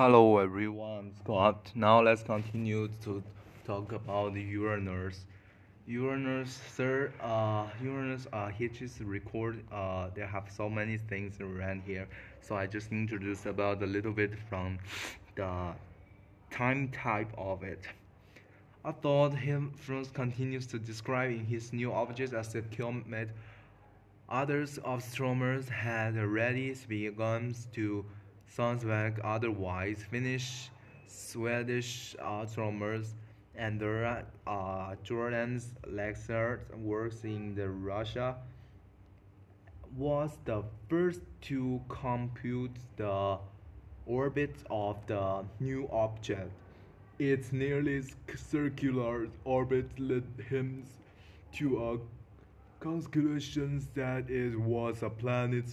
Hello everyone, Scott. Now let's continue to talk about Uranus. Uranus, sir, uh, Uranus, uh, he just record, uh, they have so many things around here. So I just introduced about a little bit from the time type of it. I thought him first continues to describe in his new object as a comet. Others astronomers had already begun to suspect otherwise. Finnish, Swedish astronomers and uh, Johan Lexell works in the Russia was the first to compute the orbit of the new object. Its nearly circular orbit led him to a conclusion that it was a planet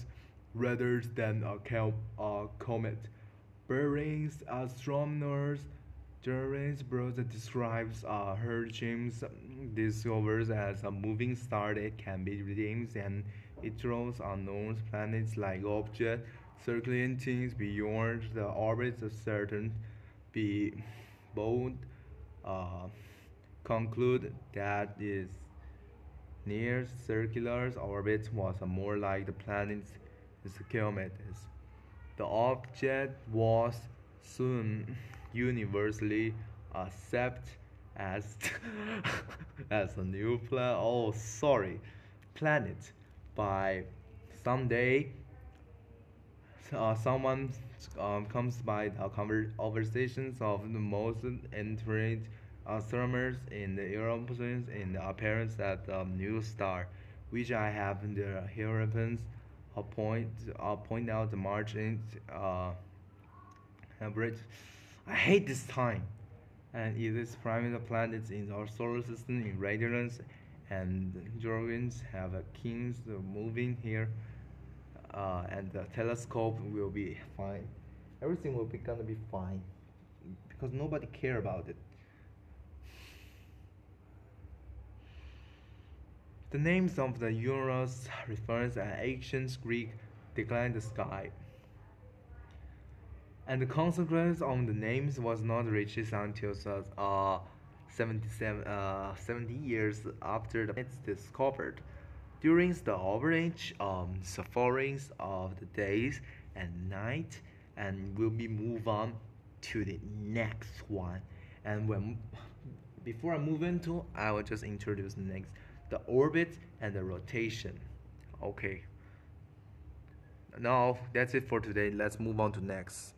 rather than a, a comet. Bering's astronomers Jeremy's brother describes uh, her dreams discovers as a moving star that can be redeemed and it draws unknown planets like objects circling things beyond the orbits of certain be both uh, conclude that its near circular orbit was more like the planet's kilometers. The object was soon universally accepted as as a new planet. Oh, sorry, planet. By someday, uh, someone um, comes by the conversations of the most intrigued astronomers in the Europeans in the appearance of the new star, which I have in the Europeans I'll point I'll point out the margins uh, average. I hate this time. And it is primary planets in our solar system in radiance and Jorgens have a kings moving here uh, and the telescope will be fine. Everything will be gonna be fine because nobody care about it. The names of the Uranus refers an ancient Greek decline the sky. And the consequence of the names was not reached until uh, 77, uh, 70 years after the it's discovered. During the average um, sufferings of the days and night, and we'll be move on to the next one. And when before I move into, I will just introduce the next the orbit and the rotation. Okay. Now that's it for today. Let's move on to next.